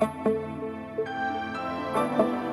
thank you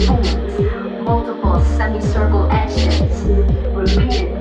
spools, multiple semicircle repeated, repeated,